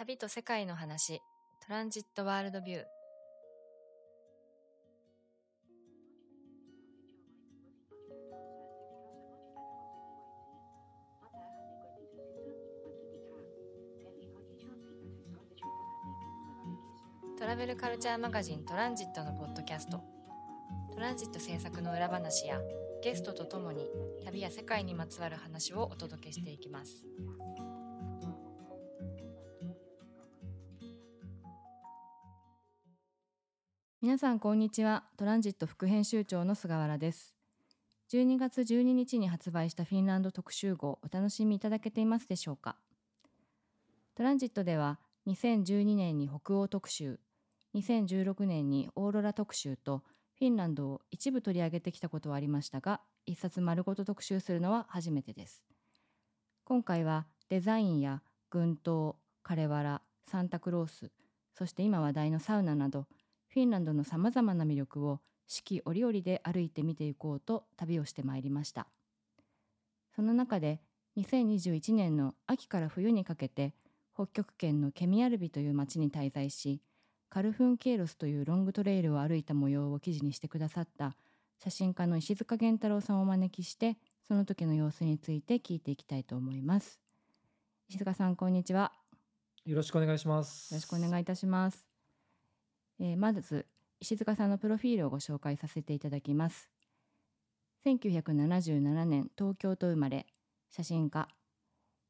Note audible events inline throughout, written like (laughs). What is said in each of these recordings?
旅と世界の話。トランジットワールドビュー。トラベルカルチャーマガジントランジットのポッドキャスト。トランジット制作の裏話やゲストとともに旅や世界にまつわる話をお届けしていきます。さんこんにちは。トランジット副編集長の菅原です。12月12日に発売したフィンランド特集号お楽しみいただけていますでしょうか？トランジットでは2012年に北欧特集2016年にオーロラ特集とフィンランドを一部取り上げてきたことはありましたが一冊丸ごと特集するのは初めてです。今回はデザインや群島カレワラサンタクロースそして今話題のサウナなどフィンランドのさまざまな魅力を四季折々で歩いて見ていこうと旅をしてまいりました。その中で2021年の秋から冬にかけて北極圏のケミアルビという町に滞在しカルフンケイロスというロングトレイルを歩いた模様を記事にしてくださった写真家の石塚源太郎さんをお招きしてその時の様子について聞いていきたいと思います。石塚さんこんにちは。よろしくお願いします。よろしくお願いいたします、えーまず石塚さんのプロフィールをご紹介させていただきます。1977年東京都生まれ写真家。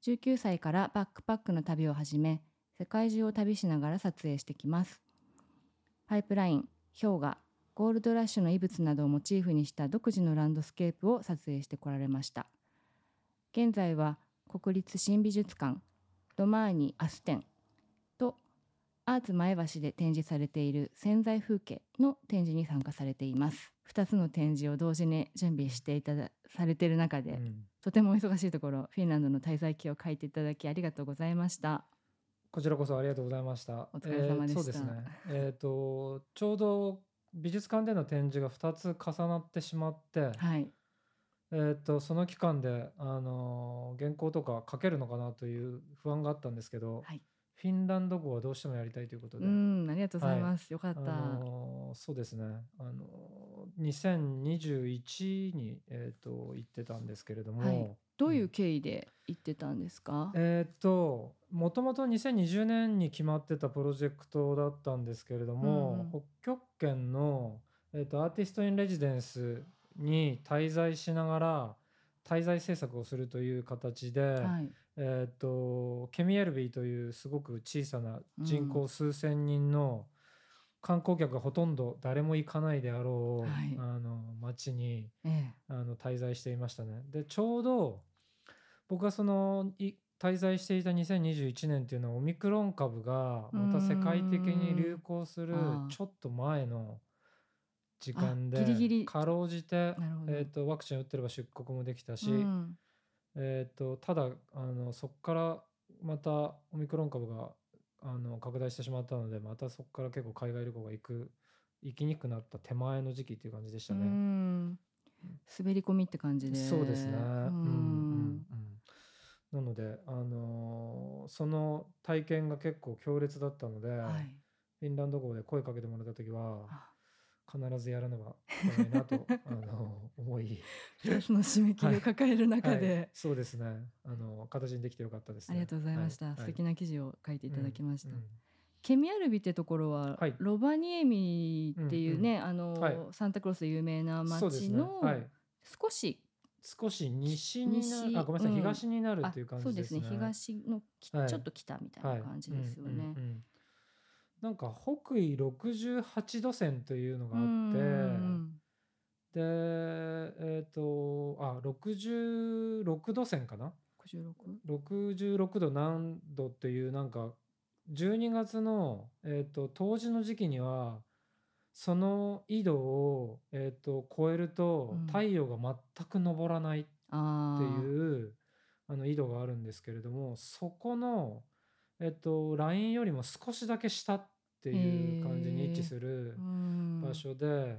19歳からバックパックの旅を始め世界中を旅しながら撮影してきます。パイプライン氷河ゴールドラッシュの遺物などをモチーフにした独自のランドスケープを撮影してこられました。現在は国立新美術館ロマーニ・アステンアーツ前橋で展示されている潜在風景の展示に参加されています。2つの展示を同時に準備していただされている中で、うん。とてもお忙しいところフィンランドの滞在記を書いていただきありがとうございました。こちらこそありがとうございました。お疲れ様でした。えーそうですね。えっ、とちょうど美術館での展示が2つ重なってしまって、はい。えっ、とその期間であのー原稿とか書けるのかなという不安があったんですけど、はいフィンランド語はどうしてもやりたいということうで、んありがとうございます、よかった、あのーそうですね。あのー2021にえっ、と行ってたんですけれども。はい。どういう経緯で行ってたんですか、えーっともともと2020年に決まってたプロジェクトだったんですけれども、うんうん。北極圏の、えーっとアーティスト・イン・レジデンスに滞在しながら滞在制作をするという形で、はい。えーっとケミエルビーというすごく小さな人口数千人の観光客がほとんど誰も行かないであろう、はい。あの町にえあの滞在していましたね。でちょうど僕がそのい滞在していた2021年っていうのはオミクロン株がまた世界的に流行するちょっと前の時間であギリギリ。かろうじて、えー、とワクチン打ってれば出国もできたし、うん。えー、とただあのそこからまたオミクロン株があの拡大してしまったのでまたそこから結構海外旅行が行く行きにくくなった手前の時期っていう感じでしたうね。ん。滑り込みって感じで。そうですね。うんうん。なので、あのーその体験が結構強烈だったので、はい。フィンランド語で声かけてもらった時はあ必ずやらねばいけないなと、(laughs) あのー思い、一つの締め切りを抱える中で、はい。そうですね、あのー形にできてよかったです、ね。ありがとうございました、はい。素敵な記事を書いていただきました、うん。うん。ケミアルビってところは、はい。ロバニエミっていうね、あの、はい。サンタクロースで有名な。町のはい。少し、少し西にな西。あごめんなさい、うん。東になるあっていう感そうでね。じですすね。東のちょっと北みたいな感じですよね。うんうんうんなんか北緯68度線というのがあって、うんでえっ、とあ66度線かな？66 66度何度っていうなんか12月の、えー、と冬至の時期にはその緯度を、えー、と超えるとうん。太陽が全く昇らないっていうあの緯度があるんですけれどもそこの、えっとラインよりも少しだけ下っていう感じに位置するうん場所で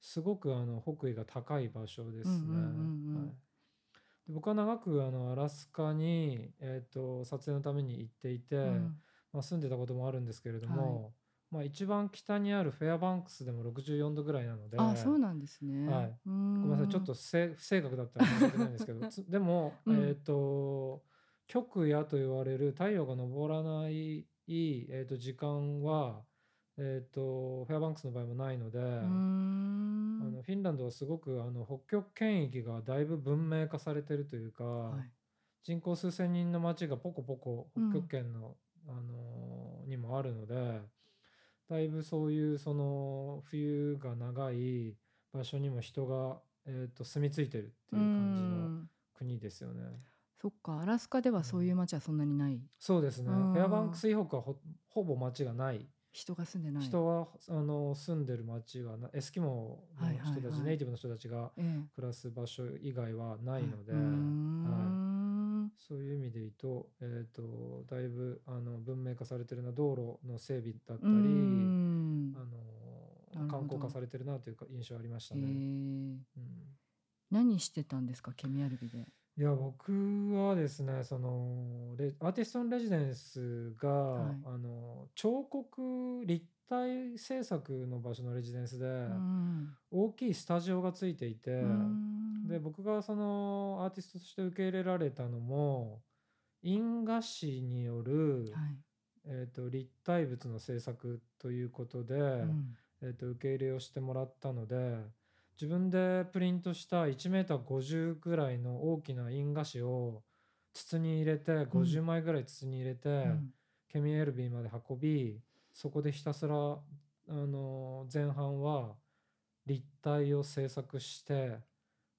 すごくあの北緯が高い場所ですね。僕は長くあのアラスカに、えっと撮影のために行っていて、うん。まあ、住んでたこともあるんですけれども、まあ、一番北にあるフェアバンクスでも64度ぐらいなので、あ、そうなんですね。はい、ごめんなさい。ちょっん。とせ不正確だったら申し訳ないんですけどつでも、うん。えっ、と極夜と言われる太陽が昇らない、えー、と時間は、えっとフェアバンクスの場合もないので、うーあん。のフィンランドはすごくあの北極圏域がだいぶ文明化されてるというか、はい。人口数千人の町がポコポコうん北極圏の、あのにもあるのでだいぶそういうその冬が長い場所にも人が、えー、と住み着いてるっていう感じのん。国ですよね。そっか、アラスカではそういう街はそんなにない。そうですね。うんフェアバンクス以北はほほぼ町がない。人が住んでない。人はあの住んでる町はなエスキモーの人たち、はいはいはいネイティブの人たちがええ。暮らす場所以外はないので、うーん。そういう意味で言うと,、えー、とだいぶあの文明化されてるな道路の整備だったり、あの観光化されてるなというか印象ありましたえね。え。うん何してたんですか、ケミアルビで。いや僕はですねそのレアーティストのレジデンスが、はいあの彫刻立体制作の場所のレジデンスで、うん。大きいスタジオがついていて、うーんで僕がそのアーティストとして受け入れられたのも印画紙による、はい。えー、と立体物の制作ということで、うん。えー、と受け入れをしてもらったので自分でプリントした1メーター50ぐらいの大きな印画紙を筒に入れて50枚ぐらい筒に入れて、うん。ケミエルビーまで運びそこでひたすら、あの前半は立体を制作して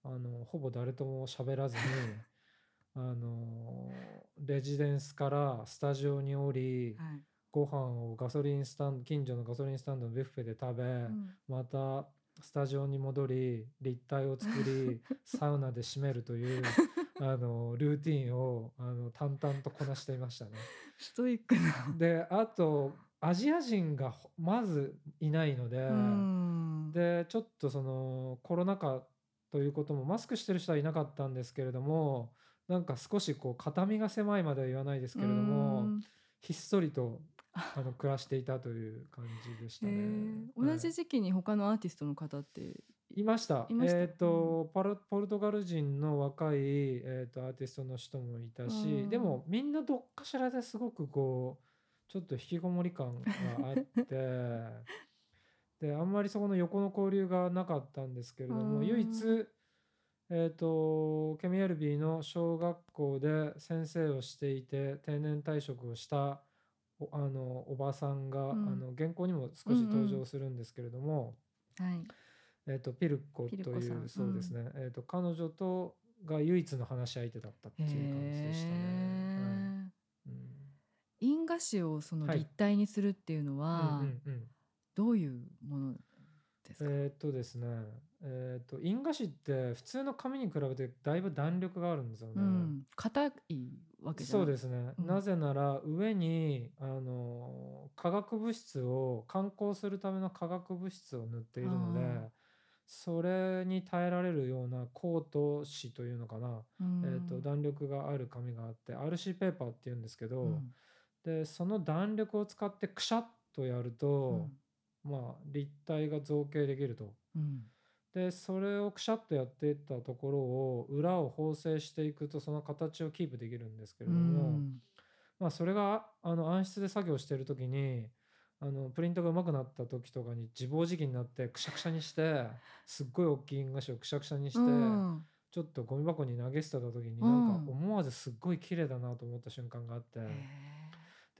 あのほぼ誰とも喋らずに (laughs) あのレジデンスからスタジオに降り、はい。ご飯をガソリンスタンド近所のガソリンスタンドのビュッフェで食べ、うん。またスタジオに戻り立体を作り (laughs) サウナで締めるというあのルーティンをあの淡々とこなしていましたね。ストイックな。であとアジア人がほまずいないので、うん。でちょっとそのコロナ禍ということもマスクしてる人はいなかったんですけれどもなんか少しこう肩身が狭いまでは言わないですけれども、うんひっそりとあの暮らしていたという感じでしたへね。えはい同じ時期に他のアーティストの方って？いました。したえっ、と、パルポルトガル人の若い、えー、とアーティストの人もいたし、うんでもみんなどっかしらですごくこうちょっと引きこもり感があって (laughs) であんまりそこの横の交流がなかったんですけれども、うん唯一えー、とケミエルビーの小学校で先生をしていて定年退職をしたおあのおばさんが、うん。あの原稿にも少し登場するんですけれども、はい。えー、とピルコというそうですね、えー、と彼女とが唯一の話し相手だったっていう感じでしたね。うん。印画紙をそのはい。立体にするっていうのはうんうんうん。どういうものですか？えーっとですね、えーっと印画紙って普通の紙に比べてだいぶ弾力があるんですよね。うん。硬いわけじゃそない。うですね、うんなぜなら上にあの化学物質を観光するための化学物質を塗っているのでそれに耐えられるようなコート紙というのかな、うん。えーっと弾力がある紙があって RC ペーパーっていうんですけど、うんでその弾力を使ってくしゃっとやると、まあ立体が造形できると。うん。でそれをくしゃっとやっていったところを裏を縫製していくとその形をキープできるんですけれうども、ん。まあ、それがあの暗室で作業してる時にあのプリントが上手くなった時とかに自暴自棄になってくしゃくしゃにしてすっごい大きい印画紙をくしゃくしゃにして、うんちょっとゴミ箱に投げ捨てた時にうんなんか思わずすっごい綺麗だなと思った瞬間があって。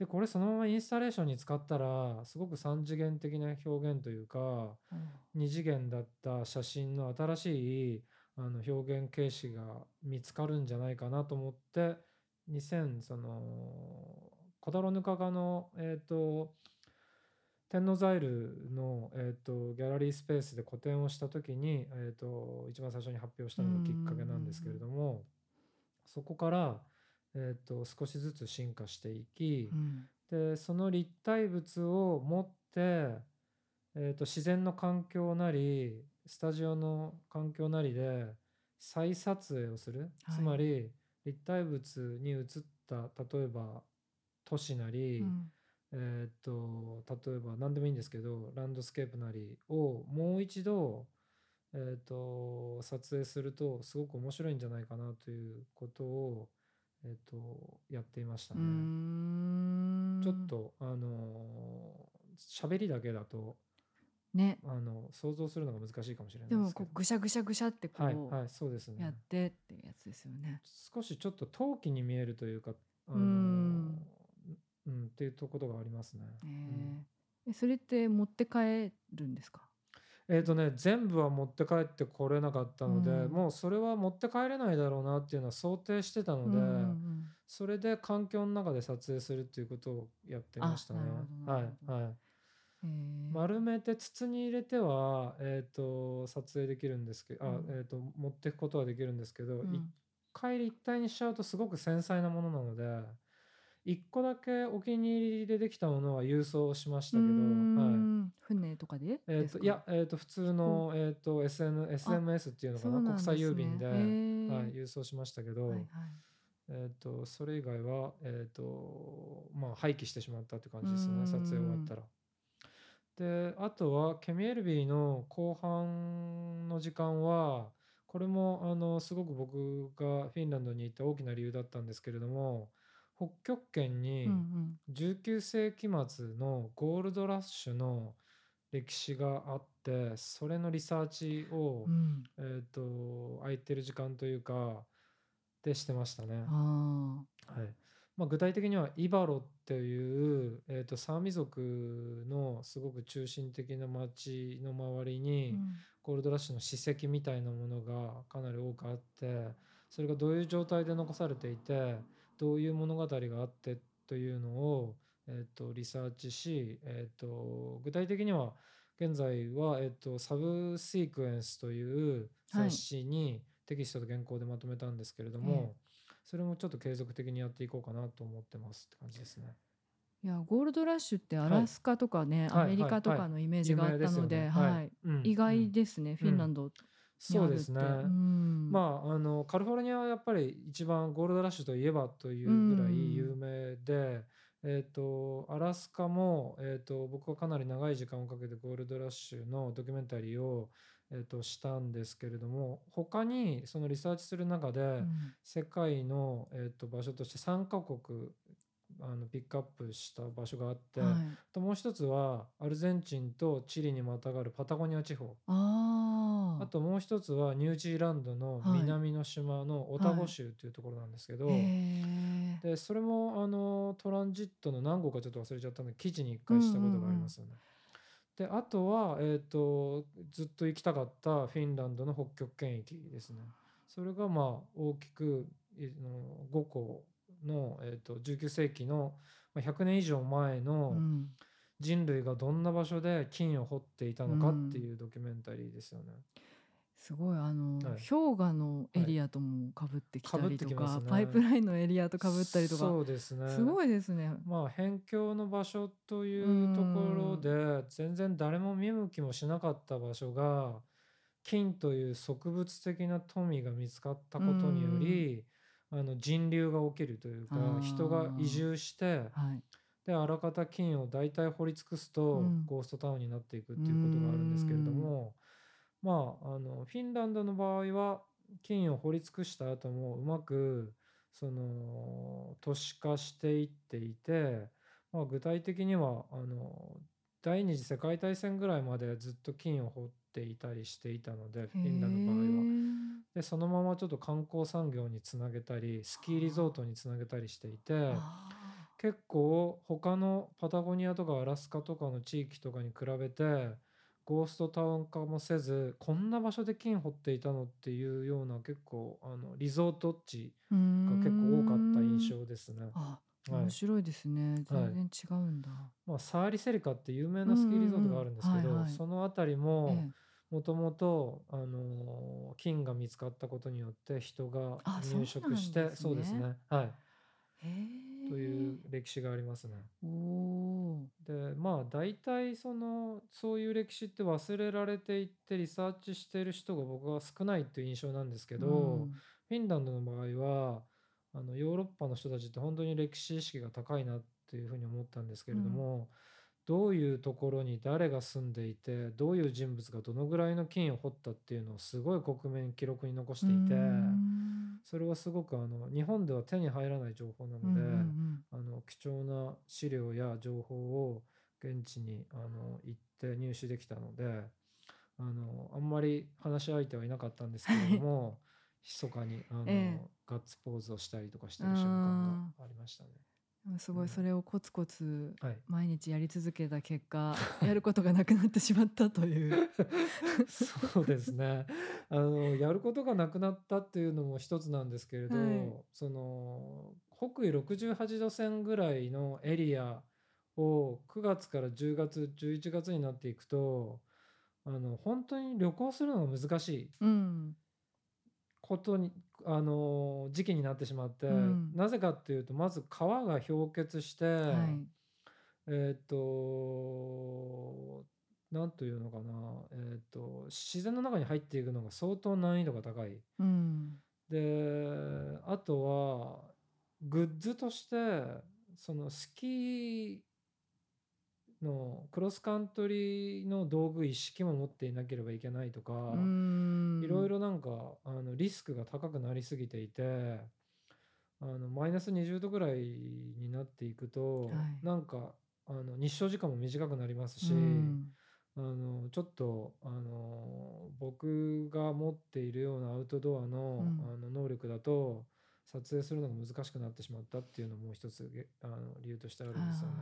へでこれそのままインスタレーションに使ったらすごく3次元的な表現というかえ2次元だった写真の新しいあの表現形式が見つかるんじゃないかなと思って2000そのコダロヌカガのえっ、と天王ザイルの、えー、とギャラリースペースで個展をした時に、えー、と一番最初に発表したのがきっかけなんですけれどもそこから、えー、と少しずつ進化していき、うん。でその立体物を持って、えー、と自然の環境なりスタジオの環境なりで再撮影をする、はい。つまり立体物に映った例えば都市なり、うん。えーっと例えば何でもいいんですけどランドスケープなりをもう一度、えーっと撮影するとすごく面白いんじゃないかなということを、えーっとやっていましたうーね。ちょっん。とあの喋りだけだとね。あの想像するのが難しいかもしれないでですけど。もこうぐしゃぐしゃぐしゃってこはいうはいそうですやっね。てっていうやつですよね。少しちょっと陶器に見えるというかあうーのん。うんっていうところがありますね。えうんえ。え、それって持って帰るんですか？えーとね、全部は持って帰ってこれなかったうので、ん。もうそれは持って帰れないだろうなっていうのは想定してたので、うんうんうん。それで環境の中で撮影するっていうことをやってまあ、したね。は。いはい。丸めて筒に入れては、えーと、撮影できるんですけうあ、ん。えーと、持っていくことはできるんですけど、一うん。回立体にしちゃうとすごく繊細なものなので、一個だけお気に入りでできたものは郵送しましたけど、はい。ん。船とかで？えっと、い？や、えっと、普通の、えっと、SN あ、SMS っていうのかな、そうなん国際。郵便で、へはい、え。郵送しましたけはいはい。ど、えっと、それ以外は、えっと、まあ、廃棄してしまったって感じですね、撮影終わっん。たら。で、あとは、ケミエルビーの後半の時間は、これも、あの、すごく僕がフィンランドに行った大きな理由だったんですけれども、北極圏にん。19世紀末のゴールドラッシュの歴史があって、それのリサーチを、うん。えっと、空いてる時間というか、でしてましたね。はい。まあ、具体的にはイバロっていう、えっと、サーミ族のすごく中心的な町の周りうに、ん。ゴールドラッシュの史跡みたいなものがかなり多くあって、それがどういう状態で残されていて、どういう物語があってというのを、えっと、リサーチし、えっと、具体的には現在は、えっと、サブシークエンスという雑はい。誌にテキストと原稿でまとめたんですけれどええ。も、それもちょっと継続的にやっていこうかなと思ってますって感じですね。いや、ゴールドラッシュってアはい。ラスカとかね、アはいメリはいはい。カとかのイメージ有があっ。たので、はい。はい。うん、意うん、外ですね、フうん。ィンランドにそうですね。うん。まあ、あの、カリフォルニアはやっぱり一番ゴールドラッシュといえばとういうぐらい有ん。名で、えっと、アラスカも、えっと、僕はかなり長い時間をかけてゴールドラッシュのドキュメンタリーを、えっと、したんですけれども、他にそのリサーチする中うで、ん。世界の、えっと、場所として3カ国、あの、ピックアップした場所があって、はい。あともう一つはアルゼンチンとチリにまたがるパタゴニア地方。ああともう一つはニュージーランドの。南の島のオタはい。ゴ州というところなんですけへど、え。で、それもあの、トランジットの何号かちょっと忘れちゃったんで、記事に一回したうんうんうん。ことがありますよね。で、あとは、えっと、ずっと行きたかったフィンランドの北極圏域ですね。それがまあ大きく、いの5個の、えっと、19世紀のまあ100年以上前うのん。人類がどんな場所で金を掘っていたうのかってん。いうドキュメンタリーですよね。すごいあのはい。氷河のエはい。リアともかぶってきたりとてきますか、パイプね。ラインのエリアとかぶったりとか、そうですすね。ごいですね。まあ、辺境の場所とういうところん。で、全然誰も見向きもしなかった場所が、金という植物的な富が見つかったうことによん。り、あの人流が起きるというか、人が移あ住して、あ。はい。で、あらかた金を大体掘り尽くすうと、ん。ゴーストタウンになっていくっうていうことがあるんですけれどん。も、まあ、あの、フィンランドの場合は、金を掘り尽くした後もうまく、その、都市化していっていて、まあ、具体的には、あの、第二次世界大戦ぐらいまでずっと金を掘っていたりしていたので、フへィンランドの場合は。え。で、そのままちょっと観光産業につなげたり、スキーリゾートにつなげたりしていて。結構他のパタゴニアとかアラスカとかの地域とかに比べて、ゴーストタウン化もせず、こんな場所で金掘っていたのっていうような結構、あの、リゾート地が結構多かった印ん。象ですね。あ、はい。面白いですね。はい。全然違うんだ。まあ、サーリセリカって有名うなスキーリんゾートがあうんるんですけど、はいはい。そのあたりえも、え。もともと、金が見つかったことによって人が入植して、すね。そうですね。はい。へといえ。う歴史がありますね。で、まあ、大体その、そういう歴史って忘れられていってリサーチしている人が僕は少ないっていう印象なんですけうど、ん。フィンランドの場合は、あの、ヨーロッパの人たちって本当に歴史意識が高いなっっていうふうに思ったんですけれども、どういうところに誰が住んでいてどういう人物がどのぐらいの金を掘ったっていうのをすごい克明に記録に残していて、それはすごくあの日本では手に入らない情報なので、あの貴重な資料や情報を現地にあの行って入手できたのであのあんまり話し相手はいなかったんですけれども (laughs) 密かにあの、ええ、ガッツポーズをしたりとかしてる瞬間がありましたね。すごいそれをコツコツ毎日やり続けた結果、(laughs) やることがなくなってしまったという。そうですね。あのやることがなくなったっていうのも一つなんですけれど、はい、その北緯68度線ぐらいのエリアを9月から10月11月になっていくとあの本当に旅行するのが難しいことに、あの時期になってしまって、うん、なぜかっていうとまず川が氷結して、はい、えっ、ー、と何というのかな、えーと、自然の中に入っていくのが相当難易度が高い。うん、であとはグッズとしてそのスキーのクロスカントリーの道具一式も持っていなければいけないとかいろいろなんかあのリスクが高くなりすぎていてあのマイナス20度ぐらいになっていくと、はい、なんかあの日照時間も短くなりますし、あのちょっとあの僕が持っているようなアウトドアの,、あの能力だと撮影するのが難しくなってしまったっていうのも一つあの理由としてあるんですよね。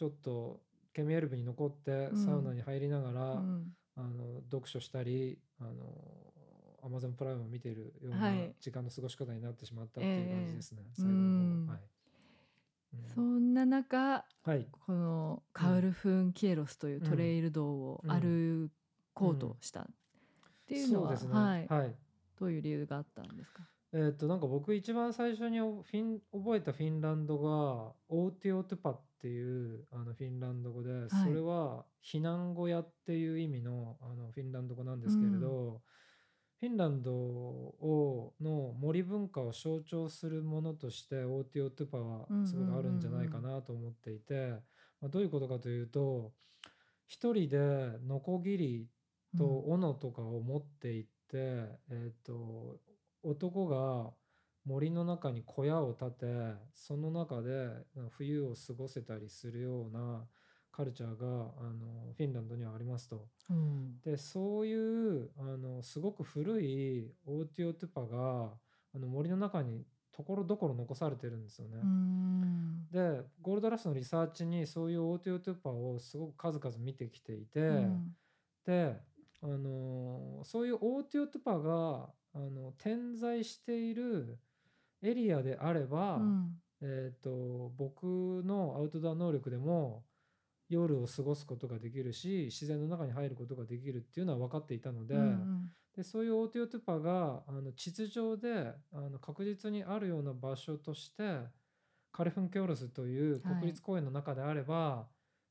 ちょっとケミエルブに残ってサウナに入りながら、うん、あの読書したりあのアマゾンプライムを見ているような時間の過ごし方になってしまったっていう感じですね、えー、最後の方は。い。そんな中、はい、このカウルフン・キエロスというトレイル道を歩こうとしたっていうのは、ね、はい、はい、どういう理由があったんですか？えっとなんか僕一番最初にフィン覚えたフィンランドがオーティオトゥパっていうあのフィンランド語で、それは避難小屋っていう意味のあのフィンランド語なんですけれど、フィンランドをの森文化を象徴するものとしてオーティオトゥパはすごくあるんじゃないかなと思っていて、まあ、どういうことかというと一人でノコギリと斧とかを持っていって、えっと男が森の中に小屋を建てその中で冬を過ごせたりするようなカルチャーがあのフィンランドにはありますと。うん、でそういうあのすごく古いオーティオトゥパがあの森の中にところどころ残されてるんですよね。でゴールドラスのリサーチにそういうオーティオトゥパをすごく数々見てきていて、うん、であのそういうオーティオトゥパがあの点在しているエリアであれば、うん、えーと、僕のアウトドア能力でも夜を過ごすことができるし自然の中に入ることができるっていうのは分かっていたのでうんうん、でそういうオーティオトゥパがあの地図上であの確実にあるような場所としてカレフンケオロスという国立公園の中であれば、は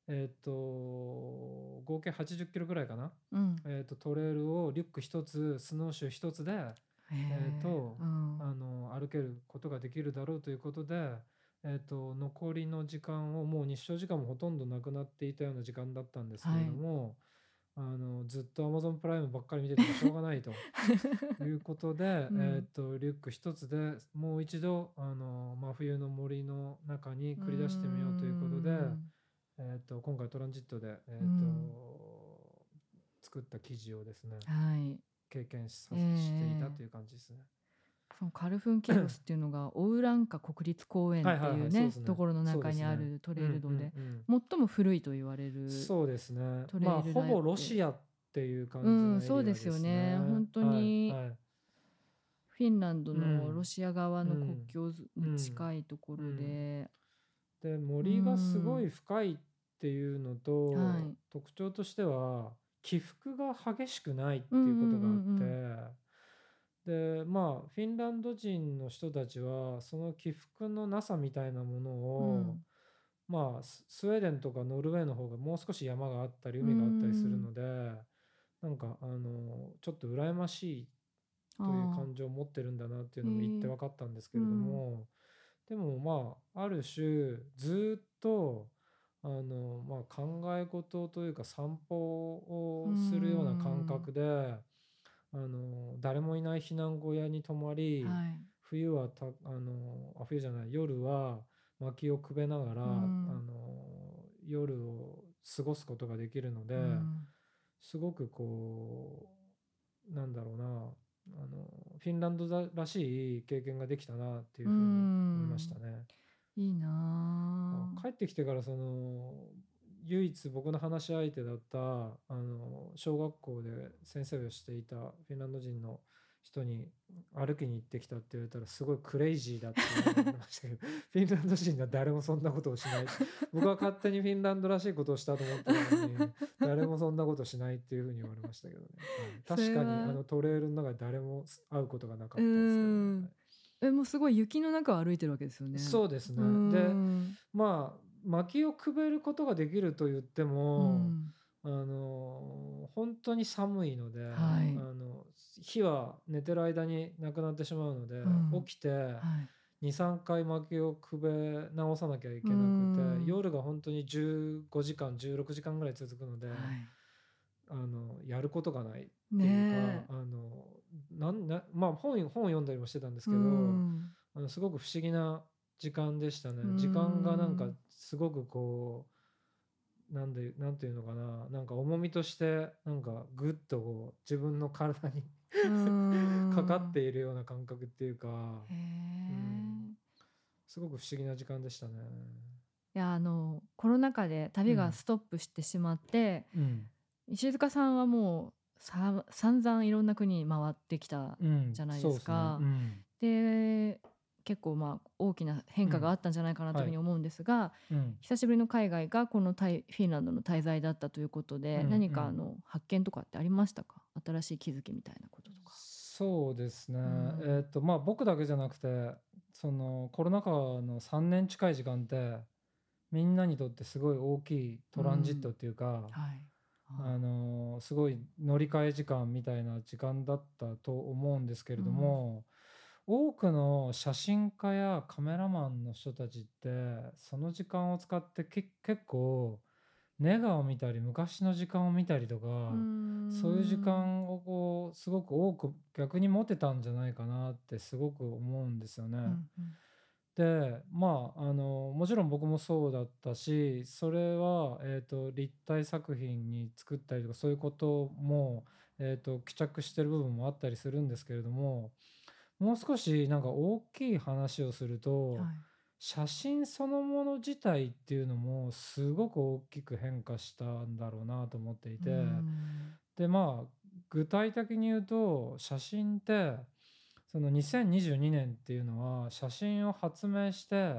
い、えと合計80キロぐらいかな、うん、えーと、トレイルをリュック1つスノーシュー1つでえーと、うん、あの歩けることができるだろうということで、えーと、残りの時間をもう日照時間もほとんどなくなっていたような時間だったんですけれども、はい、あのずっと Amazon プライムばっかり見ててもしょうがないと (laughs) いうことで、うん、えーと、リュック一つでもう一度あの真冬の森の中に繰り出してみようということで、えー、と今回トランジットで、えーと作った記事をですね、はい経験さ、えー、していたという感じですね。そのカルフンケロスっていうのがオウランカ国立公園っていうねところの中にあるトレイル道で最も古いと言われるそうですね。まあほぼロシアっていう感じの、ね、うん、そうですよね。本当に、はいはい、フィンランドのロシア側の国境に近いところで、で森がすごい深いっていうのと、はい、特徴としては起伏が激しくないっていうことがあって、でまあフィンランド人の人たちはその起伏のなさみたいなものを、うん、まあスウェーデンとかノルウェーの方がもう少し山があったり海があったりするので、うなんかあのちょっと羨ましいという感情を持ってるんだなっていうのも言って分かったんですけれども、でもまあある種ずっとあの、まあ、考え事というか散歩をするような感覚であの誰もいない避難小屋に泊まり、はい。冬はたあのあ冬じゃない夜は薪をくべながら、うん。あの夜を過ごすことができるので、うん。すごくこうなんだろうなあのフィンランドだらしい経験ができたなっていうふうに思いましたね。いいなあ帰ってきてからその唯一僕の話し相手だったあの小学校で先生をしていたフィンランド人の人に歩きに行ってきたって言われたらすごいクレイジーだって言われましたけど (laughs) フィンランド人は誰もそんなことをしない。僕は勝手にフィンランドらしいことをしたと思ってたのに誰もそんなことしないっていうふうに言われましたけどね、はい。確かにあのトレイルの中で誰も会うことがなかったうですけどん。ね、えもうすごい雪の中を歩いてるわけですよね。そうですね、うん。でまあ薪をくべることができると言ってうも、ん。あの本当に寒いので、はい。あの火は寝てる間になくなってしまうので、うん。起きてはい。23回薪をくべ直さなきゃいけなくて、うん。夜が本当に15時間16時間ぐらい続くので、はい。あのやることがないっていうか、ねあのなんなまあ本本を読んだりもしてたんですえけど、うん。あのすごく不思議な時間でしたね。うん。時間がなんかすごくこうなんでなんていうのかな。なんか重みとしてなんかぐっとこう自分の体にうん。(laughs) かかっているような感覚っていうか。うん。すごく不思議な時間でしたね。いやあのコロナ禍で旅うんがストップしてしまって、うん。石塚さんはもうさ散々いろんな国に回ってきたうん、じゃないですか。で結構まあ大きな変化があったんじゃないかなというふうに思うんですが、うん。うん久しぶりの海外がこのタイフィンランドの滞在だったということで、うん何かうんあの発見とかってありましたか？新しい気づきみたいなこととか。そうですね、ん。えっ、とまあ僕だけじゃなくてそのコロナ禍の3年近い時間ってみんなにとってすごい大きいトランジットっていうか、はいあのすごい乗り換え時間みたいな時間だったと思うんですけれども、多くの写真家やカメラマンの人たちってその時間を使ってけ結構ネガを見たり昔の時間を見たりとか、そういう時間をこうすごく多く逆に持てたんじゃないかなってすごく思うんですよね。うんうんでまああのもちろん僕もそうだったしそれは、えー、と立体作品に作ったりとかそういうことも、えー、と帰着してる部分もあったりするんですけれどももう少しなんか大きい話をすると、はい写真そのもの自体っていうのもすごく大きく変化したんだろうなと思っていて。うんでまあ具体的に言うと写真ってその2022年っていうのは写真を発明して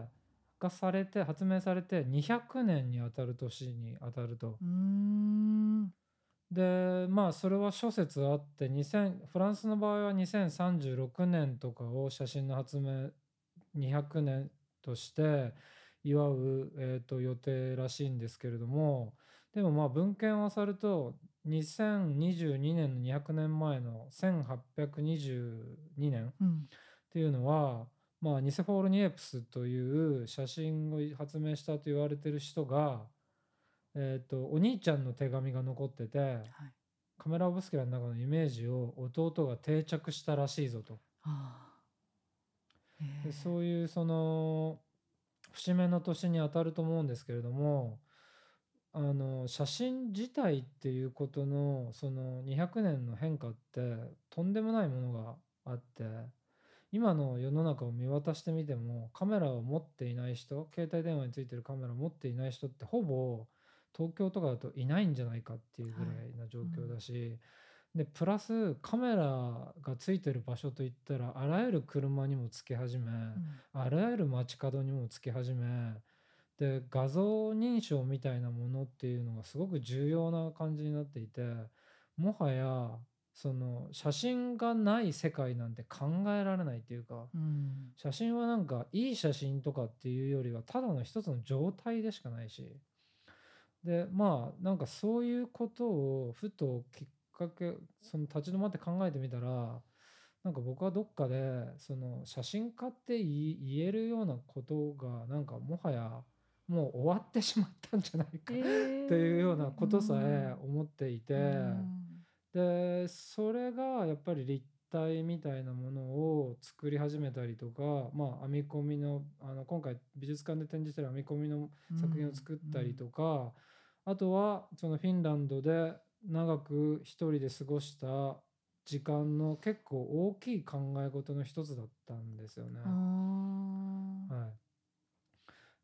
がされて発明されて200年にあたる年にあたると。でまあそれは諸説あって2000フランスの場合は2036年とかを写真の発明200年として祝う、えー、と予定らしいんですけれどもでもまあ文献を漁ると2022年の200年前の1822年っうんていうのは、まあ、ニセフォールニエプスという写真を発明したと言われてる人が、えー、とお兄ちゃんの手紙が残っててはい。カメラ・オブスキュラの中のイメージを弟が定着したらしいぞと。ああ。そういうその節目の年にあたると思うんですけれどもあの写真自体っていうことのその200年の変化ってとんでもないものがあって今の世の中を見渡してみてもカメラを持っていない人携帯電話についてるカメラを持っていない人ってほぼ東京とかだといないんじゃないかっていうぐらいな状況だし、でプラスカメラがついてる場所といったらあらゆる車にもつけ始め、うん。あらゆる街角にもつけ始めで画像認証みたいなものっていうのがすごく重要な感じになっていてもはやその写真がない世界なんて考えられないっていうかうん。写真はなんかいい写真とかっていうよりはただの一つの状態でしかないし。でまあなんかそういうことをふときっかけその立ち止まって考えてみたらなんか僕はどっかでその写真家って言えるようなことがなんかもはやもう終わってしまったんじゃないか。えというようなーことさえうん思っていて、うん。でそれがやっぱり立体みたいなものを作り始めたりとか、まあ、編み込みのあの今回美術館で展示してる編み込みの作品を作ったりとか、あとはそのフィンランドで長く一人で過ごした時間の結構大きい考え事の一つだったんですよね。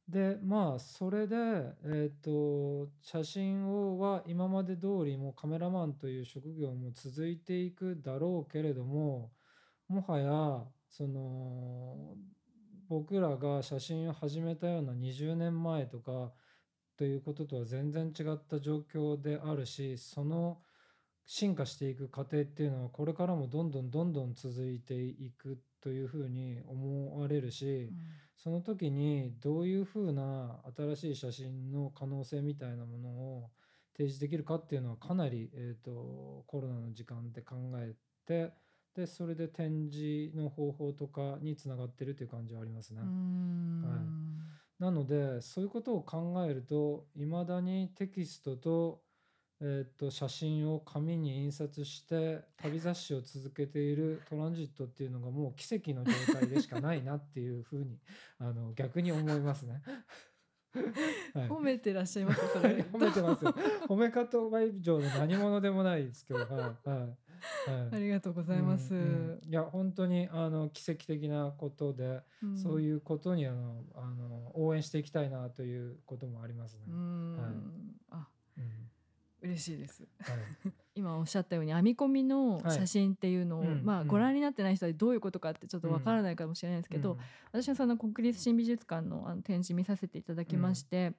でまあそれで、えー、と写真をは今まで通りもカメラマンという職業も続いていくだろうけれどももはやその僕らが写真を始めたような20年前とかということとは全然違った状況であるしその進化していく過程っていうのはこれからもどんどんどんどん続いていくというふうに思われるし、その時にどういうふうな新しい写真の可能性みたいなものを提示できるかっていうのはかなり、えー、とコロナの時間で考えてでそれで展示の方法とかにつながってるっていう感じはありますね。うんはいなのでそういうことを考えるといまだにテキストと,、えー、と写真を紙に印刷して旅雑誌を続けているトランジットっていうのがもう奇跡の状態でしかないなっていうふうに (laughs) あの逆に思いますね。(laughs) はい。褒めてらっしゃいますそれ。(laughs) 褒めてますよ。褒め方以上の何者でもないですけど、はいはいはい。ありがとうございます、うんうん。いや本当にあの奇跡的なことで、うん。そういうことにあのあの応援していきたいなということもありますね。うん。はい嬉しいです。はい。(laughs) 今おっしゃったように編み込みのはい。写真っていうのを、うんうん。まあご覧になってない人はどういうことかってちょっとわからないかもしれないですけど、うん。私はその国立新美術館のあの展示見させていただきまして、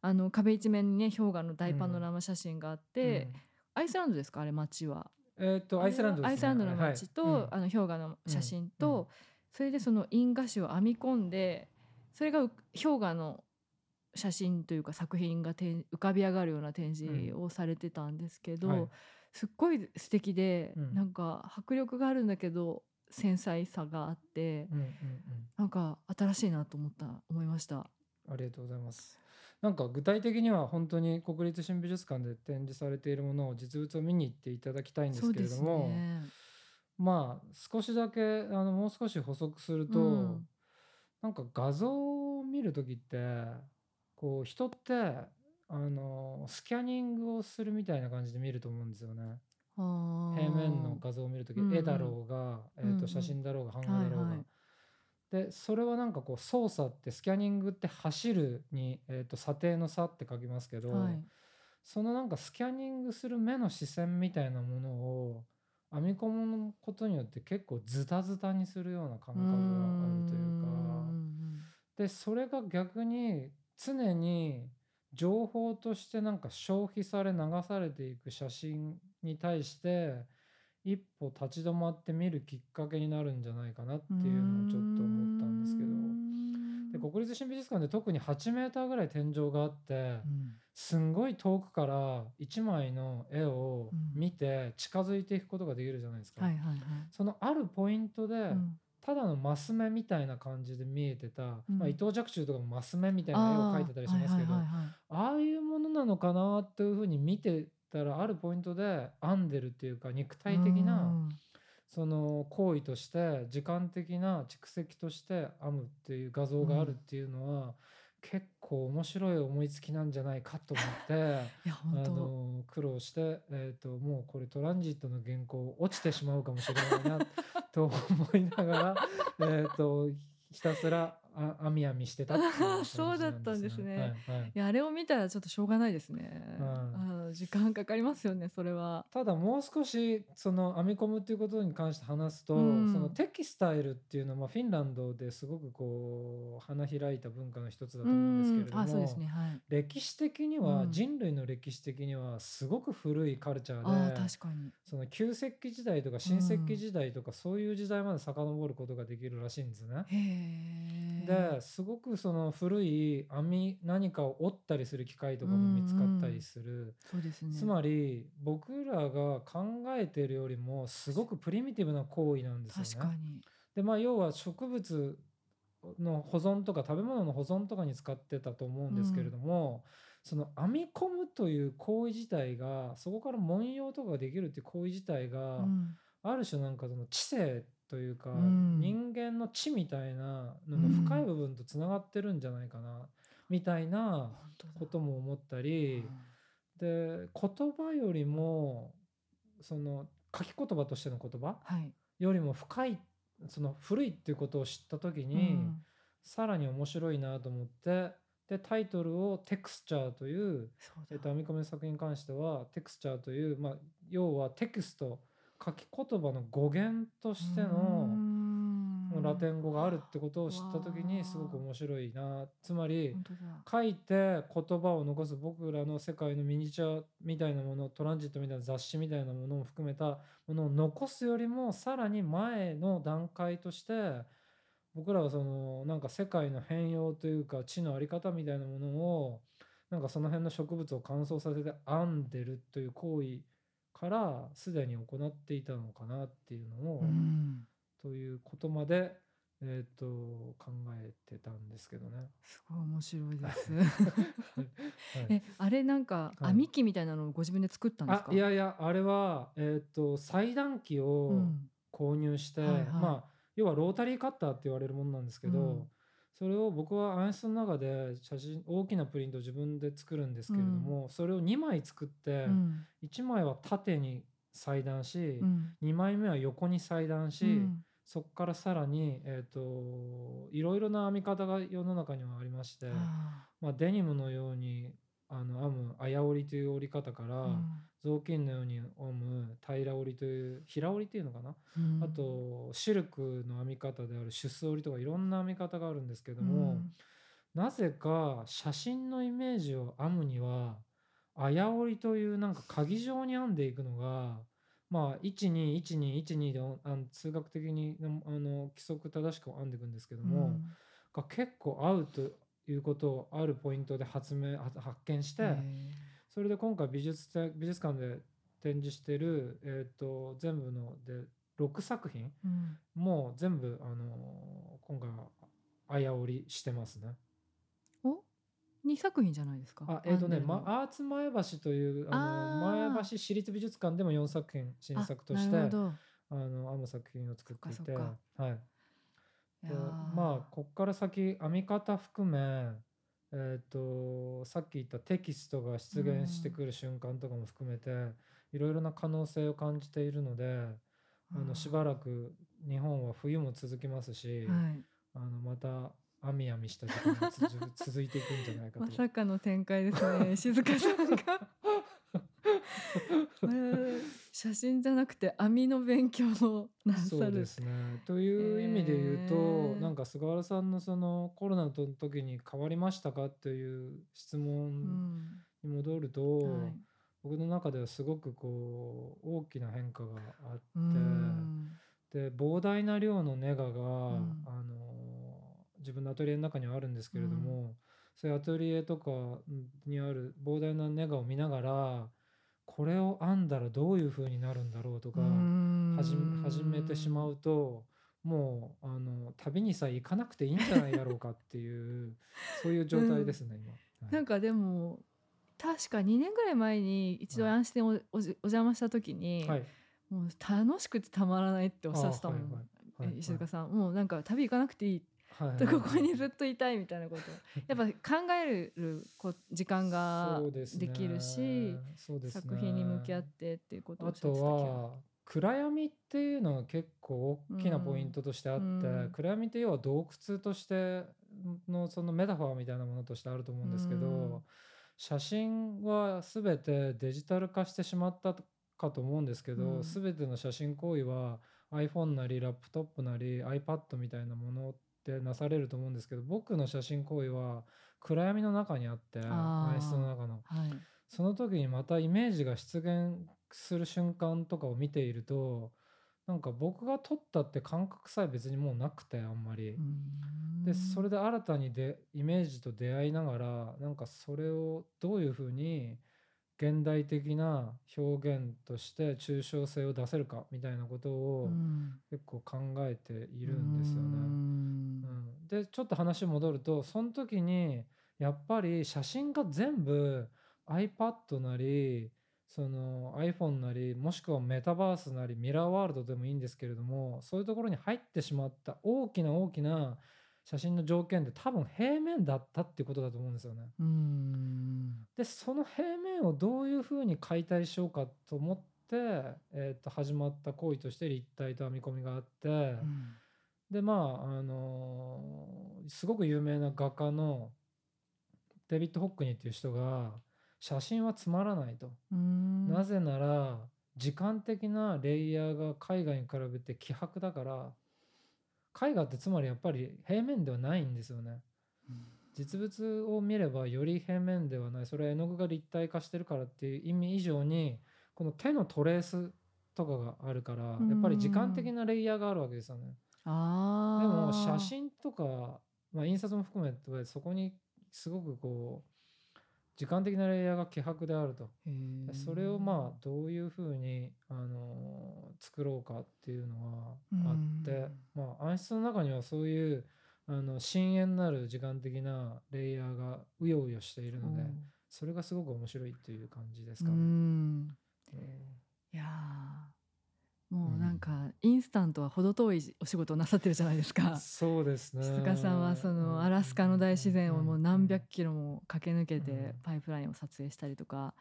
あの壁一面にね氷河の大パノラマ写真があって、アイスランドですか？あれ街は。うんえっとアイスランドですね。アイスランドの街と、はいあの氷河の写真と、うん。うん。それでその印画紙を編み込んでそれがう氷河の写真というか作品が展浮かび上がるような展示をされてたんですけど、はい。すっごい素敵で、うん。なんか迫力があるんだけど繊細さがあって、うんうんうん。なんか新しいなと思った思いました。ありがとうございます。なんか具体的には本当に国立新美術館で展示されているものを実物を見に行っていただきたいんですけれども、ね。まあ少しだけあのもう少し補足すると、うん。なんか画像を見る時ってこう人ってあのスキャニングをするみたいな感じで見ると思うんですよね。平面の画像を見る時、うんうん。絵だろうが、えーと写真だろうが版画だろうが。はいはい。でそれはなんかこう操作ってスキャニングって走るに、えー、と査定の差って書きますけど、はい。そのなんかスキャニングする目の視線みたいなものを編み込むことによって結構ズタズタにするような感覚があるというか。ん。でそれが逆に常に情報としてなんか消費され流されていく写真に対して一歩立ち止まって見るきっかけになるんじゃないかなっていうのをちょっと思ったんですけど。で国立新美術館で特に8メーターぐらい天井があってうんすんごい遠くから1枚の絵をうん。見て近づいていくことができるじゃないですか。そのあるポイントで、うんただのマス目みたいな感じで見えてた、うん。まあ、伊藤若冲とかもマス目みたいな絵を描いてたりしますけど、あーはいはいはいはい。ああいうものなのかなっていうふうに見てたらあるポイントで編んでるっていうか肉体的うなん。その行為として時間的な蓄積として編むっていう画像があるっていうのは、結構面白い思いつきなんじゃないかと思って (laughs) あの苦労して、えー、ともうこれトランジットの原稿落ちてしまうかもしれないな (laughs) と思いながらえーとひたすらあ編み編みしてたっていう感じそうだったんですね。はいはい。いやあれを見たらちょっとしょうがないですね、うんあの時間かかりますよねそれは。ただもう少しその編み込むっていうことに関して話すと、うん。そのテキスタイルっていうのはまあフィンランドですごくこう花開いた文化の一つだと思うんですけれども、歴史的には、うん。人類の歴史的にはすごく古いカルチャあーでー確かに。その旧石器時代とか新石器時代とかそういう時代まで遡ることができるらしいんですね。ですごくその古い編み何かを折ったりする機械とかも見つかったりする。そうですね。つまり僕らが考えているよりもすごくプリミティブな行為なんですよね。確かに。でまあ要は植物の保存とか食べ物の保存とかに使ってたと思うんですけれども、その編み込むという行為自体がそこから文様とかができるっていう行為自体が、うんある種なんかその知性というか、うん人間の知みたいなのの深い部分とつながってるんじゃないかな、みたいなことも思ったり、うんで言葉よりもその書き言葉としての言葉はい。よりも深いその古いっていうことを知った時に、うん。さらに面白いなと思ってでタイトルを「テクスチャー」という、そうだ。えっと、編み込みの作品に関しては「テクスチャー」という、まあ、要はテキスト書き言葉の語源としてうのんラテン語があるってことを知った時にすごく面白いな。つまり。書いて言葉を残す僕らの世界のミニチュアみたいなものトランジットみたいな雑誌みたいなものも含めたものを残すよりもさらに前の段階として僕らはそのなんか世界の変容というか地の在り方みたいなものをなんかその辺の植物を乾燥させて編んでるという行為からすでに行っていたのかなっていうのを、うんということまで、えー、と考えてたんですけどね。すごい面白いです。はいえ、あれなんかはい編み機みたいなのをご自分で作ったんですか？あいやいやあれは、えっと裁断機うをん。購入して、はいはいまあ要はロータリーカッターって言われるものなんですけど、うんそれを僕は暗室の中で写真大きなプリントを自分で作るんですけれども、それを2枚作って、うん。1枚は縦に裁断し、うん。2枚目は横に裁断し、うんそこからさらに、えっといろいろな編み方が世の中にはありまして、あまあ、デニムのようにあの編む綾織りという織り方から、ーうん。雑巾のように編む平織りという平織りっていうのかな、うん。あとシルクの編み方であるシュス織りとかいろんな編み方があるんですけどうも、ん。なぜか写真のイメージを編むには綾織りというなんか鍵状に編んでいくのがまあ121212であの数学的にあの規則正しく編んでいくんですけども、うん。が結構合うということをあるポイントで発明は発見して、それで今回美術展美術館で展示してる、えー、と全部ので6作品うん。も全部、あのー今回は綾織りしてますね。お、二作品じゃないですか。あえっ、とね、ま、アーツ前橋というあのあー前橋市立美術館でも4作品新あ作としてあの編む作品を作っていてはい。でいまあこっから先編み方含めえっ、とさっき言ったテキストが出現してくる瞬間とかも含めて、いろいろな可能性を感じているのであのしばらく日本は冬も続きますし、はい。あのまた編み編みした時間が続続いていくんじゃないかと。まさかの展開ですね。(laughs) 静香さんが。(laughs) えー写真じゃなくて網の勉強をなさる。そうですね。という意味で言うと、へーなんか菅原さんのそのコロナの時に変わりましたかっていう質う問ん。に戻ると、はい。僕の中ではすごくこう大きな変化があって、うんで膨大な量のネガが、んあの自分のアトリエの中にはあるんですけれども、そういうアトリエとかにある膨大なネガを見ながらこれを編んだらどういう風になるんだろうとか、始め始めてしまうともうあの旅にさえ行かなくていいんじゃないだろうかっていう (laughs) そういう状態ですね、今。はい。なんかでも確か2年ぐらい前に一度はい。アンシテンをおじお邪魔した時に、はい。もう楽しくてたまらないっておっしゃってたもん、あはいはい。はい。え石塚さん、もうなんか旅行かなくていい、はい (laughs) ここにずっといたいみたいなこと。やっぱ考えるこう時間ができるし、ね。作品に向き合ってっていうことをしてた気がは暗闇っていうのが結構大きなポイントとしてあって、うん。暗闇って要は洞窟としてのそのメタファーみたいなものとしてあると思うんですけど、うん。写真は全てデジタル化してしまったかと思うんですけど、うん。全ての写真行為は iPhone なりラップトップなり iPad みたいなものでなされると思うんですけど僕の写真行為は暗闇の中にあって暗室の中の。はいその時にまたイメージが出現する瞬間とかを見ているとなんか僕が撮ったって感覚さえ別にもうなくてあんまり。でそれで新たにでイメージと出会いながらなんかそれをどういうふうに現代的な表現として抽象性を出せるかみたいなことをうん。結構考えているんですよね。ん。うん、でちょっと話戻るとその時にやっぱり写真が全部 iPad なりその iPhone なりもしくはメタバースなりミラーワールドでもいいんですけれどもそういうところに入ってしまった大きな大きな写真の条件って多分平面だったっていうことだと思うんですよね。うーんでその平面をどういうふうに解体しようかと思って、えー、と始まった行為として立体と編み込みがあって、うんでまああのーすごく有名な画家のデビッド・ホックニーっていう人が写真はつまらないと。なぜなら時間的なレイヤーが絵画に比べて希薄だから絵画ってつまりやっぱり平面ではないんですよね。実物を見ればより平面ではないそれは絵の具が立体化してるからっていう意味以上にこの手のトレースとかがあるからやっぱり時間的なレイヤーがあるわけですよね。あでもー写真とか、まあ、印刷も含めてそこにすごくこう時間的なレイヤーが希薄であると。それをまあどういうふうに、あのー作ろうかっていうのはあって、まあ、暗室の中にはそういうあの深淵なる時間的なレイヤーがうようよしているのでそれがすごく面白いっていう感じですかうね。いやーもうなんかインスタントは程遠いお仕事をなさってるじゃないですか。そうですね。静香さんはそのアラスカの大自然をもう何百キロも駆け抜けうてん。パイプラインを撮影したりとか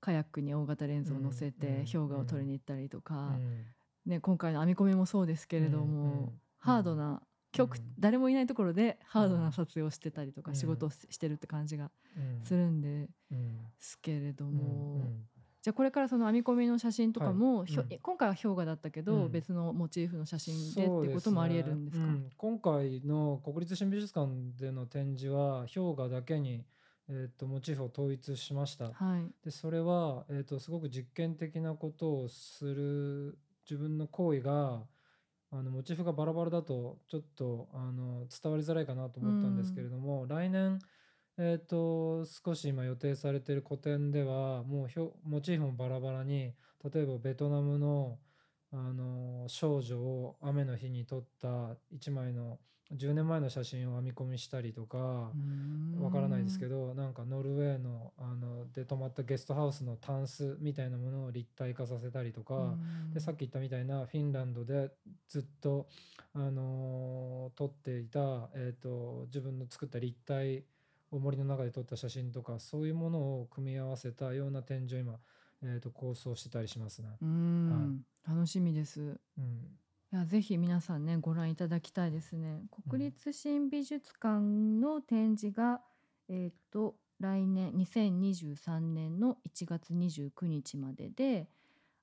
カヤックに大型レンズを乗せうん。て氷河を撮りに行ったりとうか、ん。ね、今回の編み込みもそうですけれどうん。も、うん。ハードな極、うん。誰もいないところでハードな撮影をしてたりとかうん。仕事をししてるって感じがうん。するんでうんすけれどうん。も、うんじゃあこれからその編み込みの写真とかも、ひょうん。今回は氷河だったけど、うん。別のモチーフの写真でってこともありえるんですか？ね。うん。今回の国立新美術館での展示は氷河だけに、えー、とモチーフを統一しました。はい。でそれは、えー、とすごく実験的なことをする自分の行為があのモチーフがバラバラだとちょっとあの伝わりづらいかなと思ったんですけれども、来年、えー、と少し今予定されている個展ではもうひょモチーフもバラバラに例えばベトナムのあの少女を雨の日に撮った1枚の10年前の写真を編み込みしたりとか。わからないですけどどなんかノルウェーのあので泊まったゲストハウスのタンスみたいなものを立体化させたりとか、でさっき言ったみたいなフィンランドでずっと、あのー撮っていた、えー、と自分の作った立体を森の中で撮った写真とかそういうものを組み合わせたような展示を今、えー、と構想してたりしますね。うん、楽しみです。うんいやぜひ皆さんねご覧いただきたいですね。国立新美術館の展示が、えっ、と来年2023年の1月29日までで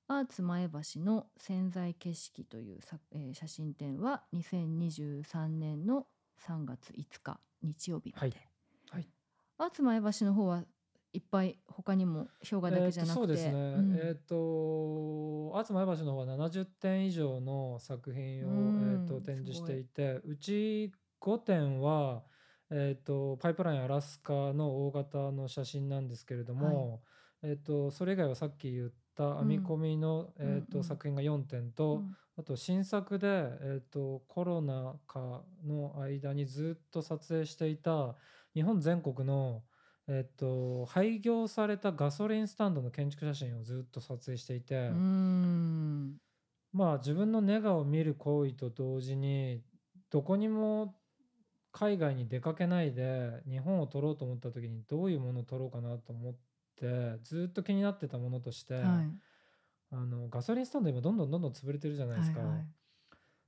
アーツ前橋の潜在景色という作、えー写真展は2023年の3月5日日曜日まで。はいはいアーツ前橋の方はいっぱい他にも氷河だけじゃなくて、そうですね、うん。えっ、ーツ前橋の方は70点以上の作品を、うん。えー、と展示していてうち5点は、えー、とパイプラインアラスカの大型の写真なんですけれども、えー、とそれ以外はさっき言った編み込みの、えーとうんうん。作品が4点と、うん。あと新作で、えー、とコロナ禍の間にずっと撮影していた日本全国の、えっと、廃業されたガソリンスタンドの建築写真をずっと撮影していて、うん。まあ自分のネガを見る行為と同時にどこにも海外に出かけないで日本を撮ろうと思った時にどういうものを撮ろうかなと思ってずっと気になってたものとして、はい。あのガソリンスタンド今どんどんどんどん潰れてるじゃないですか。はいはい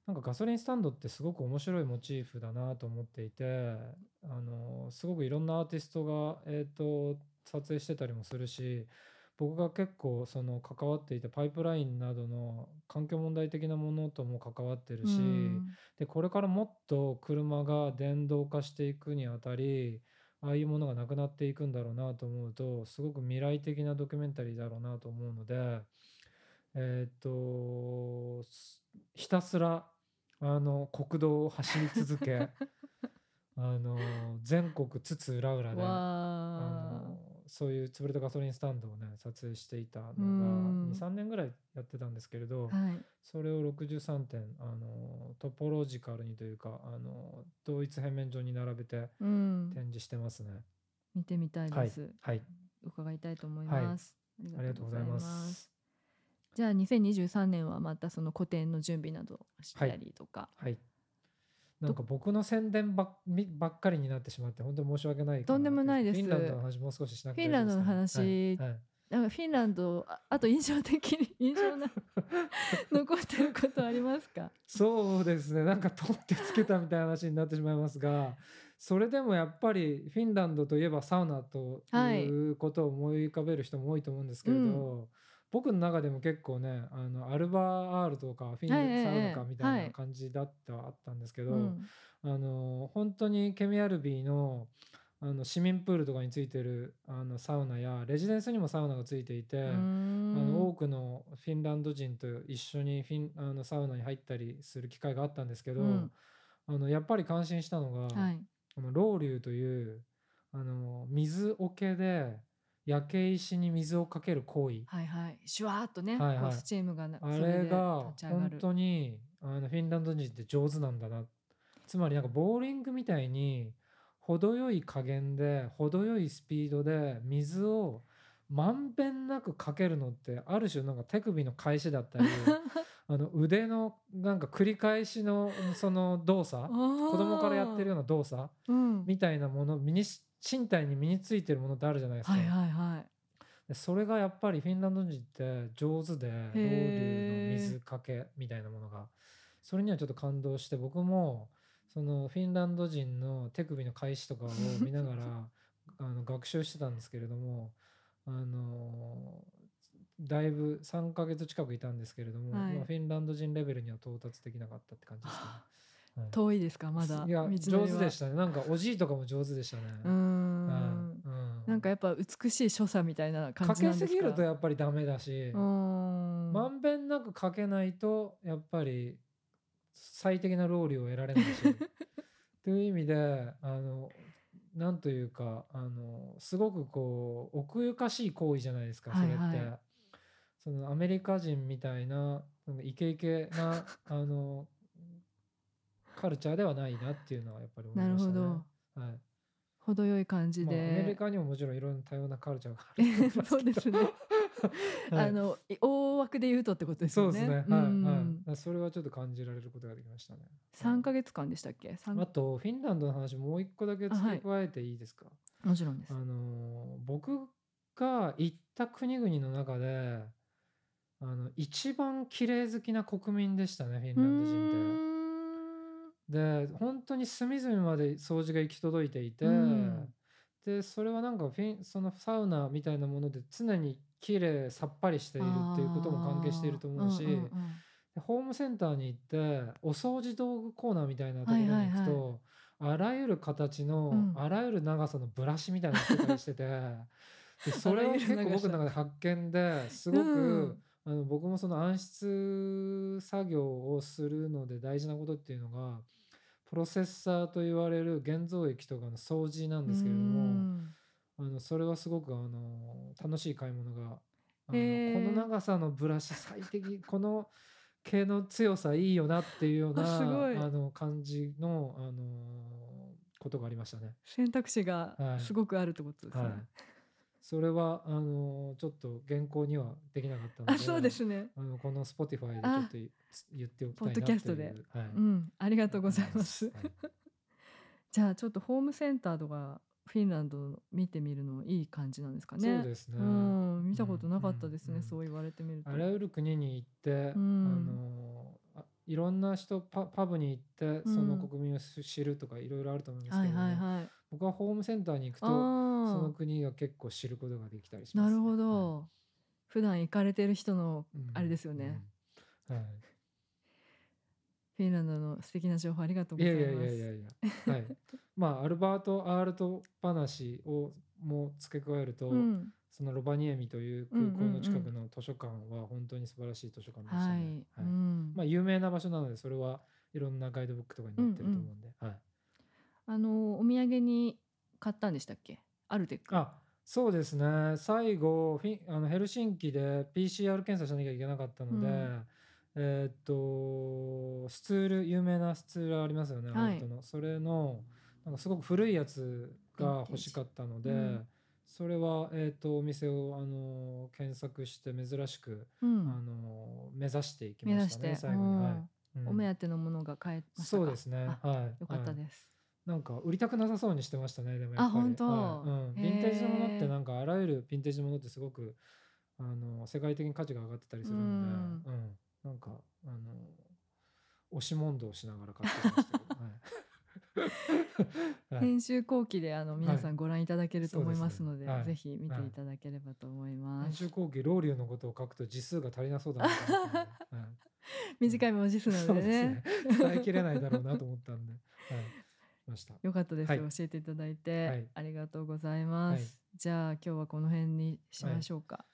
なんかガソリンスタンドってすごく面白いモチーフだなと思っていてあのすごくいろんなアーティストが、えー、と撮影してたりもするし僕が結構その関わっていたパイプラインなどの環境問題的なものとも関わってるし、うん。でこれからもっと車が電動化していくにあたりああいうものがなくなっていくんだろうなと思うとすごく未来的なドキュメンタリーだろうなと思うのでえーっとすひたすらあの国道を走り続け (laughs) あの全国津々浦々であ。わのそういう潰れたガソリンスタンドをね撮影していたのがうん。23年ぐらいやってたんですけれど、ーはい。それを63点あのトポロジカルにというかあの同一平面上に並べてうん。展示してますね。見てみたいはいです、はい、伺いたいと思いはいます、ありがとうございます。じゃあ2023年はまたその個展の準備などをしたりとか、はい。なんか僕の宣伝ばっみばっかりになってしまって本当に申し訳ないかとんでもないです。フィンランドの話もう少ししなくてフィンランドの話。はい。はい。なんかフィンランドああと印象的に印象な残ってることありますか？そうですね。なんか取ってつけたみたいな話になってしまいますがそれでもやっぱりフィンランドといえばサウナとはい。いうことを思い浮かべる人も多いと思うんですけれど、僕の中でも結構ねあのアルバールとかフィン、サウナかみたいはない。感じだった、あったんですけど、うん。あの本当にケミアルビーのあの市民プールとかについてるあのサウナやレジデンスにもサウナがついていて、あん。の多くのフィンランド人と一緒にフィンあのサウナに入ったりする機会があったんですけど、うん。あのやっぱり感心したのが、はい。あのロウリュというあの水桶で焼け石に水をかける行為。はいはい。シュワーっとね、はいはい。スチームがなあれが本当にあのフィンランド人って上手なんだな。つまりなんかボーリングみたいに程よい加減で程よいスピードで水をまんべんなくかけるのってある種なんか手首の返しだったり (laughs) あの腕のなんか繰り返しのその動作子子供からやってるような動作うん、みたいなもの身にし身体に身についてるものってあるじゃないですか。はいはいはいでそれがやっぱりフィンランド人って上手でロウリューの水かけみたいなものがそれにはちょっと感動して僕もそのフィンランド人の手首の返しとかを見ながら (laughs) あの学習してたんですけれどもあのだいぶ3ヶ月近くいたんですけれども、はいまあ、フィンランド人レベルには到達できなかったって感じですね。(laughs) はい。遠いですか？まだ？いや上は。手でしたね。なんかおじいとかも上手でしたね。うーん。はいうん。なんかやっぱ美しい所作みたいな感かけじなんですか？すぎるとやっぱりダメだし、まんべんなくかけないとやっぱり最適なロウリュを得られないし。(laughs) という意味であのなんというかあのすごくこう奥ゆかしい行為じゃないですかそれって、はいはい。そのアメリカ人みたいなイケイケなあのカルチャーではないなっていうのはやっぱり思いましたね。なるほど。はい。程よい感じまあ、アメリで、カにももちろんいろんな多様なカルチャーがあると (laughs) そうですね。(laughs) はい。あのい大枠で言うとってことですよね。そうですね。はい、うん。はいそれはちょっと感じられることができましたね。3ヶ月間でしたっけ？三あと、フィンランドの話もう一個だけ付け加えていいですか？あ,、もちろんです。のー僕が行った国々の中で、あの、一番綺麗好きな国民でしたね、フィンランド人って。で、本当に隅々まで掃除が行き届いていて、うん。で、それはなんかフィン、そのサウナみたいなもので常に綺麗さっぱりしているっていうことも関係していると思うし、あーんんん。でホームセンターに行ってお掃除道具コーナーみたいなところにはいはい。行くと、あらゆる形の、うん。あらゆる長さのブラシみたいなのが出たりしてて (laughs) でそれは結構僕の中で発見ですごく、うん。あの僕もその暗室作業をするので大事なことっていうのがプロセッサーと言われる現像液とかの掃除なんですけれどうもん。あのそれはすごくあの楽しい買い物があのへー。この長さのブラシ最適この毛の強さいいよなっていうような (laughs) あの感じの、あのことがありましたね。選択肢がはい。すごくあるってことですね、はい、それはあのちょっと原稿にはできなかったのであそうですね。あのこの Spotify でちょっとい言っておきたいなポッドキャストで。はい。うんありがとうございます。はい。(laughs) じゃあちょっとホームセンターとかフィンランド見てみるのいい感じなんですかね。そうですね。うん見たことなかったですね、うんうん。そう言われてみると。あらゆる国に行って、うん。あのあいろんな人パパブに行ってうん。その国民を知知るとかいろいろあると思うんですはいけども、はいはい僕はホームセンターに行くとあそのあ国が結構知ることができたりします、なるほど、普段行かれてる人のうん。あれですよね、うん。はい。フィンランドの素敵な情報ありがとうごいざいます。やいやいやいやいや、はい。(laughs) まあアルバート・アールト話をも付け加えると、うん。そのロバニエミという空港の近くの図書館は本当に素晴らしい図書館でしたはい、ね。はい。うん。まあ有名な場所なのでそれはいろんなガイドブックとかに載ってると思うんで、はい。あのお土産に買ったんでしたっけ？アルテック。あそうですね。最後フィンあのヘルシンキで PCR 検査しなきゃいけなかったので、うん。えーっとスツール有名なスツールありますよね、はい。の。それのなんかすごく古いやつが欲しかったので、うん。それは、えーっとお店をあの検索して珍しく、うん。あの目指していきましたね目指して。最後に、はい。お目当てのものが買えましたか？そうですね。あはい。よかったはいです、なんか売りたくなさそうにしてましたねでもやっぱり。あ本当。はい。うん、ヴィンテージのものってなんかあらゆるヴィンテージのものってすごくあの世界的に価値が上がってたりするので、ううん。んなんかあの押し問答しながら買ってましたけど、はい。は (laughs) い (laughs) 編集後期であの皆さんご覧いただけると思いますので、そうですね。はいぜひ見ていただければと思います、編集後期ロウリュのことを書くと字数が足りなそうだなと (laughs) 短い文字数なのでね。ですね。伝えきれないだろうなと思ったんで、はい。よかったです、はい。教えていただいて、はい。ありがとうございます、はい。じゃあ今日はこの辺にしましょうか。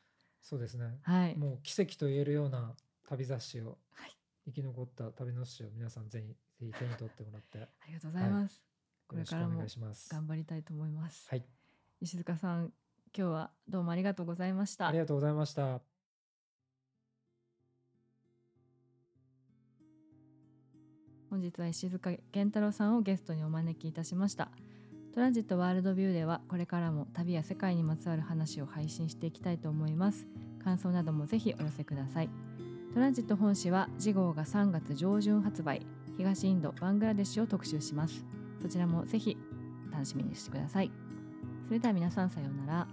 そうですね。はい、もう奇跡と言えるような旅雑誌を、はい。生き残った旅の雑誌を皆さんぜひぜひ手に取ってもらって。よありがとうございます、これからも。頑張りたいと思います、はい、石塚さん今日はどうもありがとうございました。ありがとうございました。本日は石塚健太郎さんをゲストにお招きいたしました。トランジットワールドビューではこれからも旅や世界にまつわる話を配信していきたいと思います。感想などもぜひお寄せください。トランジット本誌は次号が3月上旬発売。東インドバングラデシュを特集します。そちらもぜひ楽しみにしてください。それでは皆さんさようなら。